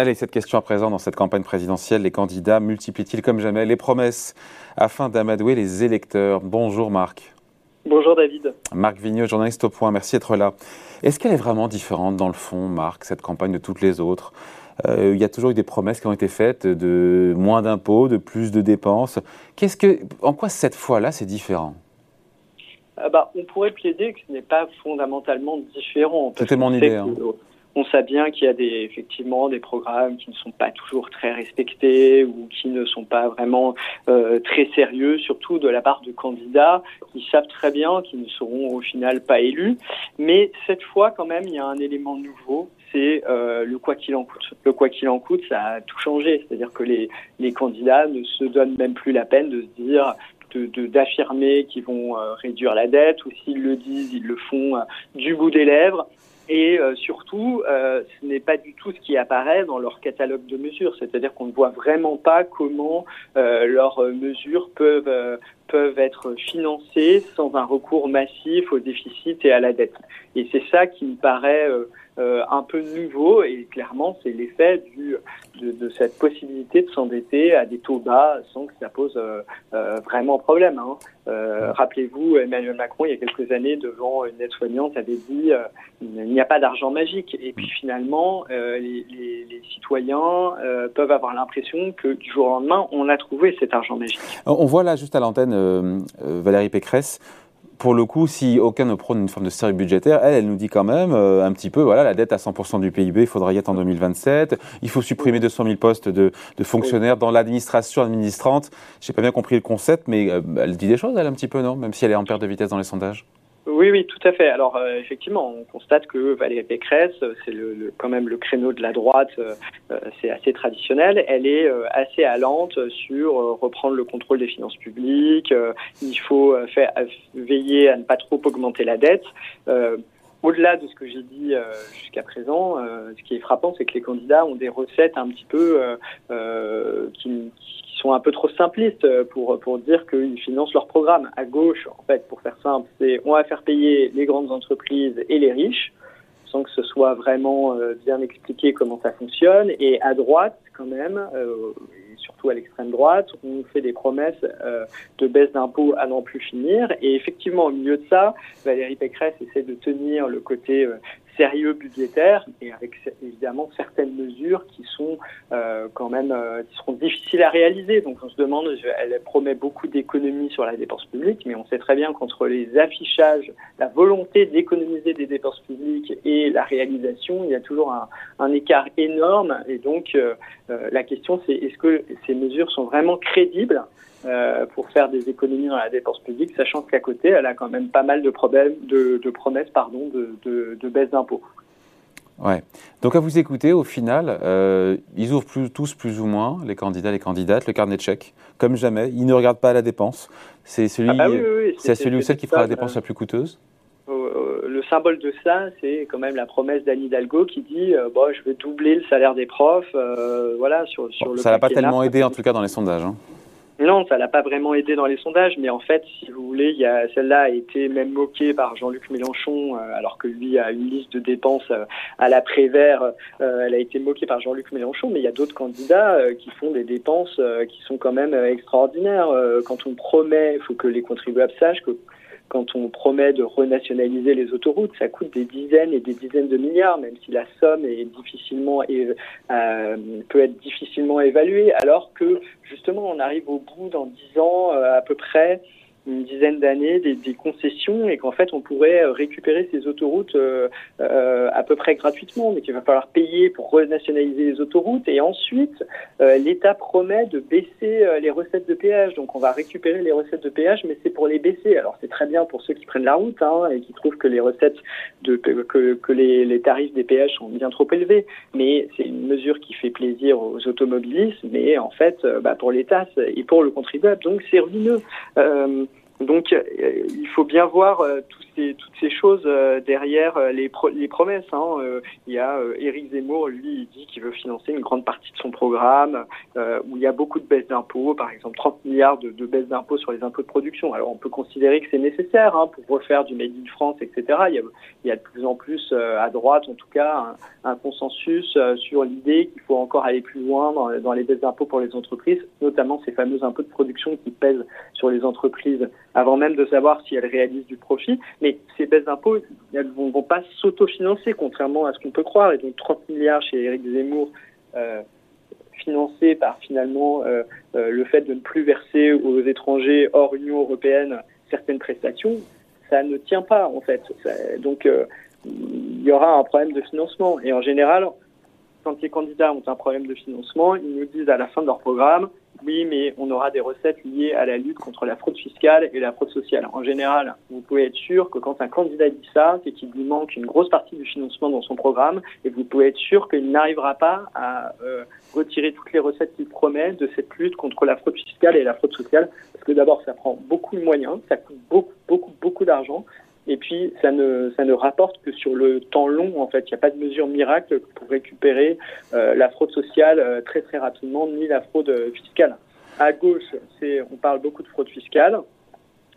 Allez, cette question à présent dans cette campagne présidentielle, les candidats multiplient-ils comme jamais les promesses afin d'amadouer les électeurs? Bonjour Marc. Bonjour David. Marc Vigneux, journaliste au point, merci d'être là. Est-ce qu'elle est vraiment différente dans le fond, Marc, cette campagne de toutes les autres? Euh, Il y a toujours eu des promesses qui ont été faites de moins d'impôts, de plus de dépenses. Qu'est-ce que, en quoi cette fois-là c'est différent? Euh, bah, On pourrait plaider que ce n'est pas fondamentalement différent. C'était mon idée. Hein. On sait bien qu'il y a des, effectivement des programmes qui ne sont pas toujours très respectés ou qui ne sont pas vraiment euh, très sérieux, surtout de la part de candidats qui savent très bien qu'ils ne seront au final pas élus. Mais cette fois, quand même, il y a un élément nouveau, c'est euh, le quoi qu'il en coûte. Le quoi qu'il en coûte, ça a tout changé. C'est-à-dire que les, les candidats ne se donnent même plus la peine de se dire d'affirmer qu'ils vont euh, réduire la dette ou s'ils le disent, ils le font euh, du bout des lèvres. Et euh, surtout, euh, ce n'est pas du tout ce qui apparaît dans leur catalogue de mesures. C'est-à-dire qu'on ne voit vraiment pas comment euh, leurs mesures peuvent peuvent être financées sans un recours massif au déficit et à la dette. Et c'est ça qui me paraît euh, un peu nouveau et clairement c'est l'effet du de, de, cette possibilité de s'endetter à des taux bas sans que ça pose euh, euh vraiment problème. Hein. Euh, rappelez-vous, Emmanuel Macron, il y a quelques années, devant une aide-soignante, avait dit il n'y a pas d'argent magique. Et puis finalement, les, les, les, citoyens peuvent avoir l'impression que du jour au lendemain, on a trouvé cet argent magique. On voit là, juste à l'antenne, Valérie Pécresse pour le coup, si aucun ne prône une forme de sérieux budgétaire, elle, elle nous dit quand même euh, un petit peu, voilà, la dette à 100% du PIB, il faudra y être en 2027. Il faut supprimer 200 000 postes de, de fonctionnaires dans l'administration administrante. J'ai pas bien compris le concept, mais euh, elle dit des choses, elle, un petit peu, non? Même si elle est en perte de vitesse dans les sondages. Oui, oui, tout à fait. Alors euh, effectivement, on constate que Valérie Pécresse, c'est le, quand même le créneau de la droite, euh, euh, c'est assez traditionnel. Elle est assez allante sur reprendre le contrôle des finances publiques. il faut veiller à ne pas trop augmenter la dette. Au-delà de ce que j'ai dit jusqu'à présent, ce qui est frappant, c'est que les candidats ont des recettes un petit peu qui, sont un peu trop simplistes euh, pour, pour dire qu'ils financent leur programme. À gauche, en fait, pour faire simple, c'est on va faire payer les grandes entreprises et les riches, sans que ce soit vraiment euh, bien expliqué comment ça fonctionne. Et à droite, quand même, euh, et surtout à l'extrême droite, on fait des promesses de baisse d'impôts à n'en plus finir. Et effectivement, au milieu de ça, Valérie Pécresse essaie de tenir le côté sérieux budgétaire et avec évidemment certaines mesures qui sont euh, quand même euh, qui seront difficiles à réaliser. Donc on se demande, elle promet beaucoup d'économies sur la dépense publique, mais on sait très bien qu'entre les affichages, la volonté d'économiser des dépenses publiques et la réalisation, il y a toujours un, écart énorme. Et donc euh, la question c'est est-ce que ces mesures sont vraiment crédibles euh, pour faire des économies dans la dépense publique, sachant qu'à côté, elle a quand même pas mal de problèmes, de, de promesses, pardon, de, de, de baisse d'impôts. Ouais. Donc à vous écouter, au final, euh, ils ouvrent plus, tous plus ou moins, les candidats, les candidates, le carnet de chèques, comme jamais. Ils ne regardent pas la dépense. C'est celui, ah bah c'est celui ou celle qui fera la dépense la plus coûteuse le symbole de ça, c'est quand même la promesse d'Anne Hidalgo qui dit euh, bon, je vais doubler le salaire des profs. Euh, voilà, sur, sur le ça n'a pas tellement aidé, en tout cas, dans les sondages. Hein. Non, ça l'a pas vraiment aidé dans les sondages, mais en fait, si vous voulez, il y a celle-là a été même moquée par Jean-Luc Mélenchon, euh, alors que lui a une liste de dépenses euh, à la Prévert. Euh, elle a été moquée par Jean-Luc Mélenchon, mais il y a d'autres candidats qui font des dépenses qui sont quand même extraordinaires. quand on promet, il faut que les contribuables sachent que quand on promet de renationaliser les autoroutes, ça coûte des dizaines et des dizaines de milliards, même si la somme est difficilement euh, peut être difficilement évaluée, alors que justement on arrive au bout dans dix ans euh, à peu près une dizaine d'années des, des, concessions et qu'en fait on pourrait euh, récupérer ces autoroutes euh, euh, à peu près gratuitement, mais qu'il va falloir payer pour renationaliser les autoroutes et ensuite euh, l'État promet de baisser euh, les recettes de péage. Donc on va récupérer les recettes de péage, mais c'est pour les baisser. Alors c'est très bien pour ceux qui prennent la route hein, et qui trouvent que les recettes de que, que les, les, tarifs des péages sont bien trop élevés, mais c'est une mesure qui fait plaisir aux automobilistes, mais en fait bah, pour l'État et pour le contribuable, donc c'est ruineux. Donc, euh, il faut bien voir euh, ces, toutes ces choses euh, derrière les, les promesses. Hein. il y a Éric Zemmour, lui, il dit qu'il veut financer une grande partie de son programme, où il y a beaucoup de baisses d'impôts, par exemple 30 milliards de, de baisses d'impôts sur les impôts de production. Alors, on peut considérer que c'est nécessaire hein, pour refaire du Made in France, etc. Il y a, il y a de plus en plus, à droite en tout cas, un, un consensus sur l'idée qu'il faut encore aller plus loin dans, dans les baisses d'impôts pour les entreprises, notamment ces fameux impôts de production qui pèsent sur les entreprises avant même de savoir si elles réalisent du profit. Mais ces baisses d'impôts, elles ne vont, pas s'autofinancer, contrairement à ce qu'on peut croire. Et donc 30 milliards chez Éric Zemmour, euh, financés par finalement euh, euh, le fait de ne plus verser aux étrangers hors Union européenne certaines prestations, ça ne tient pas en fait. donc il y aura un problème de financement. Et en général, quand les candidats ont un problème de financement, ils nous disent à la fin de leur programme, oui, mais on aura des recettes liées à la lutte contre la fraude fiscale et la fraude sociale. En général, vous pouvez être sûr que quand un candidat dit ça, c'est qu'il lui manque une grosse partie du financement dans son programme et vous pouvez être sûr qu'il n'arrivera pas à euh, retirer toutes les recettes qu'il promet de cette lutte contre la fraude fiscale et la fraude sociale. Parce que d'abord, ça prend beaucoup de moyens, ça coûte beaucoup, beaucoup, beaucoup d'argent. Et puis, ça ne, ça ne rapporte que sur le temps long, en fait. Il n'y a pas de mesure miracle pour récupérer euh, la fraude sociale euh, très, très rapidement, ni la fraude fiscale. À gauche, c'est, on parle beaucoup de fraude fiscale.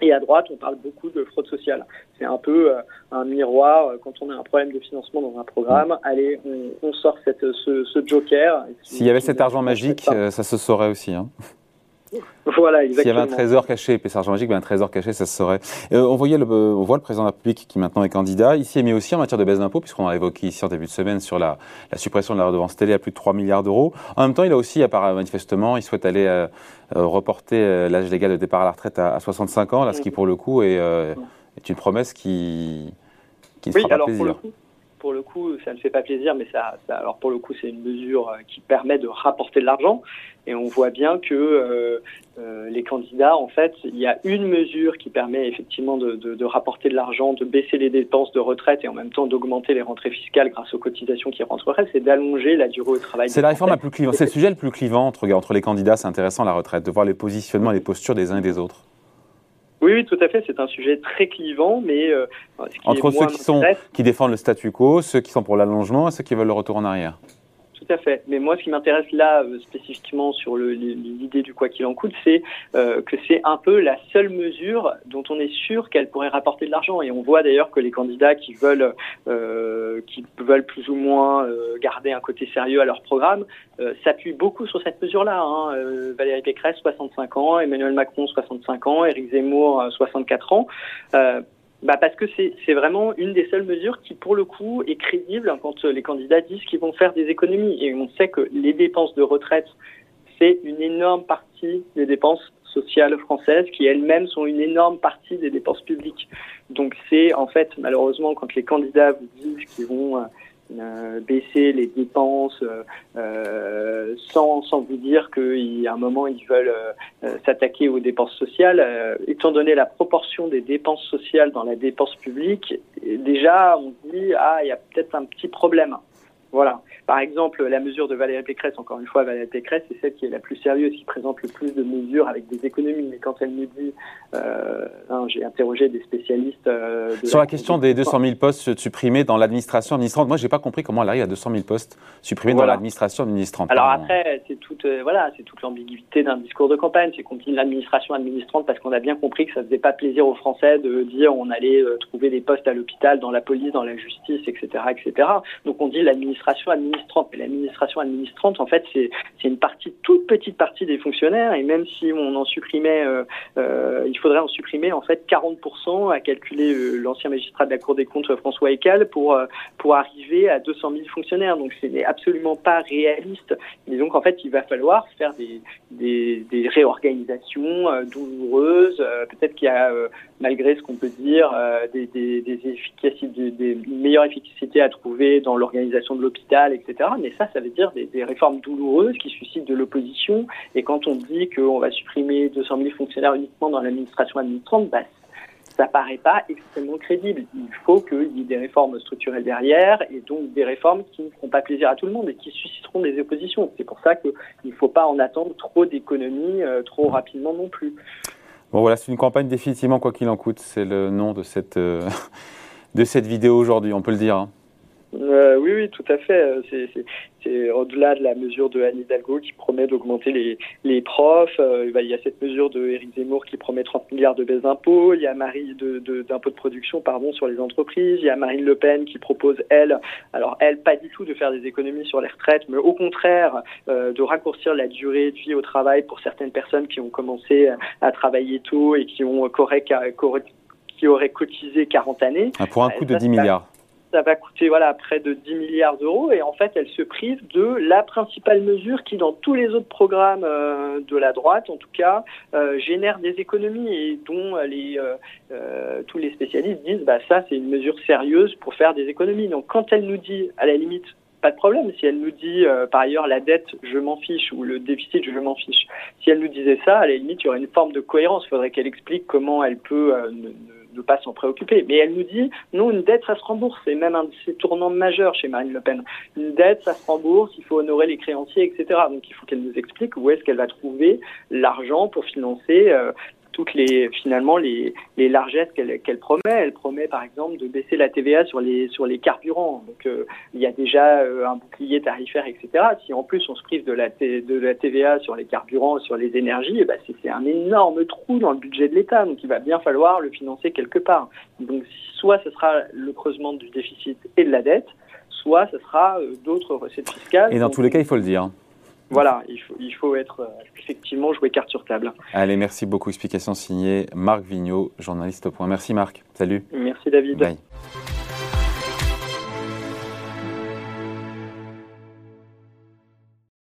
Et à droite, on parle beaucoup de fraude sociale. C'est un peu euh, un miroir. Quand on a un problème de financement dans un programme, allez, on, sort cette, ce, ce joker. S'il y avait cet argent magique, ça se saurait aussi. Hein. Voilà, exactement. S'il y avait un trésor caché, Argent Magique, ben un trésor caché, ça se saurait. Euh, on, voyait le, euh, on voit le président de la République qui maintenant est candidat, ici, mais aussi en matière de baisse d'impôts, puisqu'on a évoqué ici en début de semaine sur la, la suppression de la redevance télé à plus de 3 milliards d'euros. En même temps, il a aussi, part manifestement, il souhaite aller euh, reporter l'âge légal de départ à la retraite à, 65 ans, là, ce qui pour le coup est, est une promesse qui, qui ne oui, fera pas alors plaisir. Pour le coup, pour le coup, ça ne fait pas plaisir, mais ça, ça alors pour le coup, c'est une mesure qui permet de rapporter de l'argent. Et on voit bien que euh, euh, les candidats, en fait, il y a une mesure qui permet effectivement de, de, de rapporter de l'argent, de baisser les dépenses de retraite et en même temps d'augmenter les rentrées fiscales grâce aux cotisations qui rentreraient, c'est d'allonger la durée au travail. C'est la réforme la plus clivante, c'est le sujet le plus clivant entre, entre les candidats, c'est intéressant la retraite, de voir les positionnements et les postures des uns et des autres. Oui, oui, tout à fait. C'est un sujet très clivant, mais euh, entre ceux qui sont qui défendent le statu quo, ceux qui sont pour l'allongement et ceux qui veulent le retour en arrière tout à fait. Mais moi, ce qui m'intéresse là, euh, spécifiquement sur l'idée du quoi qu'il en coûte, c'est euh, que c'est un peu la seule mesure dont on est sûr qu'elle pourrait rapporter de l'argent. Et on voit d'ailleurs que les candidats qui veulent, euh, qui veulent plus ou moins garder un côté sérieux à leur programme, s'appuient beaucoup sur cette mesure-là. Hein. Valérie Pécresse, 65 ans, Emmanuel Macron, 65 ans, Éric Zemmour, 64 ans bah parce que c'est vraiment une des seules mesures qui, pour le coup, est crédible quand les candidats disent qu'ils vont faire des économies. Et on sait que les dépenses de retraite, c'est une énorme partie des dépenses sociales françaises qui elles-mêmes sont une énorme partie des dépenses publiques. Donc c'est en fait malheureusement quand les candidats vous disent qu'ils vont euh, euh, baisser les dépenses euh, euh, sans, sans vous dire qu'à un moment ils veulent s'attaquer aux dépenses sociales. étant donné la proportion des dépenses sociales dans la dépense publique, déjà on dit ah il y a peut-être un petit problème. Voilà. Par exemple, la mesure de Valérie Pécresse, encore une fois, Valérie Pécresse, c'est celle qui est la plus sérieuse, qui présente le plus de mesures avec des économies. Mais quand elle nous dit, euh, hein, j'ai interrogé des spécialistes. Euh, Sur la, question des 200 000 postes supprimés dans l'administration administrante, moi, j'ai pas compris comment elle arrive à 200 000 postes supprimés dans l'administration administrante. Alors après, c'est toute, euh, voilà, c'est toute l'ambiguïté d'un discours de campagne. C'est qu'on dit l'administration administrante parce qu'on a bien compris que ça faisait pas plaisir aux Français de dire on allait trouver des postes à l'hôpital, dans la police, dans la justice, etc., etc. Donc on dit l'administration l'administration administrante. Mais l'administration administrante, en fait, c'est une partie, toute petite partie des fonctionnaires. Et même si on en supprimait, euh, euh, il faudrait en supprimer en fait 40% à calculer euh, l'ancien magistrat de la Cour des comptes François Ecal pour pour arriver à 200 000 fonctionnaires. Donc ce n'est absolument pas réaliste. Et donc en fait, il va falloir faire des des, des réorganisations douloureuses. Peut-être qu'il y a malgré ce qu'on peut dire, des, des, des, meilleures efficacités à trouver dans l'organisation de l'hôpital, etc. Mais ça, ça veut dire des, des réformes douloureuses qui suscitent de l'opposition. Et quand on dit qu'on va supprimer 200 000 fonctionnaires uniquement dans l'administration administrante, bah, ça paraît pas extrêmement crédible. Il faut qu'il y ait des réformes structurelles derrière et donc des réformes qui ne feront pas plaisir à tout le monde et qui susciteront des oppositions. C'est pour ça qu'il ne faut pas en attendre trop d'économies euh, trop rapidement non plus. Bon voilà, c'est une campagne définitivement quoi qu'il en coûte. C'est le nom de cette, de cette vidéo aujourd'hui, on peut le dire. Hein. Euh, oui, oui, tout à fait. Euh, c'est au-delà de la mesure de Anne Hidalgo qui promet d'augmenter les, les profs. Euh, il y a cette mesure de Éric Zemmour qui promet 30 milliards de baisse d'impôts. Il y a Marie de, d'impôts de, production pardon, sur les entreprises. Il y a Marine Le Pen qui propose, elle, alors elle, pas du tout de faire des économies sur les retraites, mais au contraire de raccourcir la durée de vie au travail pour certaines personnes qui ont commencé à travailler tôt et qui ont correct, correct qui auraient cotisé 40 années. Ah, pour un coût de 10 milliards ça va coûter voilà près de 10 milliards d'euros et en fait elle se prive de la principale mesure qui dans tous les autres programmes euh, de la droite en tout cas euh, génère des économies et dont euh, tous les spécialistes disent bah ça c'est une mesure sérieuse pour faire des économies donc quand elle nous dit à la limite pas de problème. Si elle nous dit par ailleurs la dette, je m'en fiche, ou le déficit, je m'en fiche. Si elle nous disait ça, à la limite, il y aurait une forme de cohérence. Il faudrait qu'elle explique comment elle peut pas s'en préoccuper. Mais elle nous dit, non, une dette, ça se rembourse. C'est même un de ces tournants majeurs chez Marine Le Pen. Une dette, ça se rembourse, il faut honorer les créanciers, etc. Donc il faut qu'elle nous explique où est-ce qu'elle va trouver l'argent pour financer euh, toutes les finalement les, les largesses qu'elle promet. Elle promet par exemple de baisser la TVA sur les sur les carburants. Donc euh, il y a déjà euh, un bouclier tarifaire, etc. Si en plus on se prive de la de la TVA sur les carburants, sur les énergies, eh ben, c'est un énorme trou dans le budget de l'État. Donc il va bien falloir le financer quelque part. Donc soit ce sera le creusement du déficit et de la dette, soit ce sera euh, d'autres recettes fiscales. Et dans tous les cas, il faut le dire. Voilà, il faut, il faut être euh, effectivement jouer carte sur table. Allez, merci beaucoup. Explication signée Marc Vigneault, journaliste au point. Merci Marc. Salut. Merci David. Bye.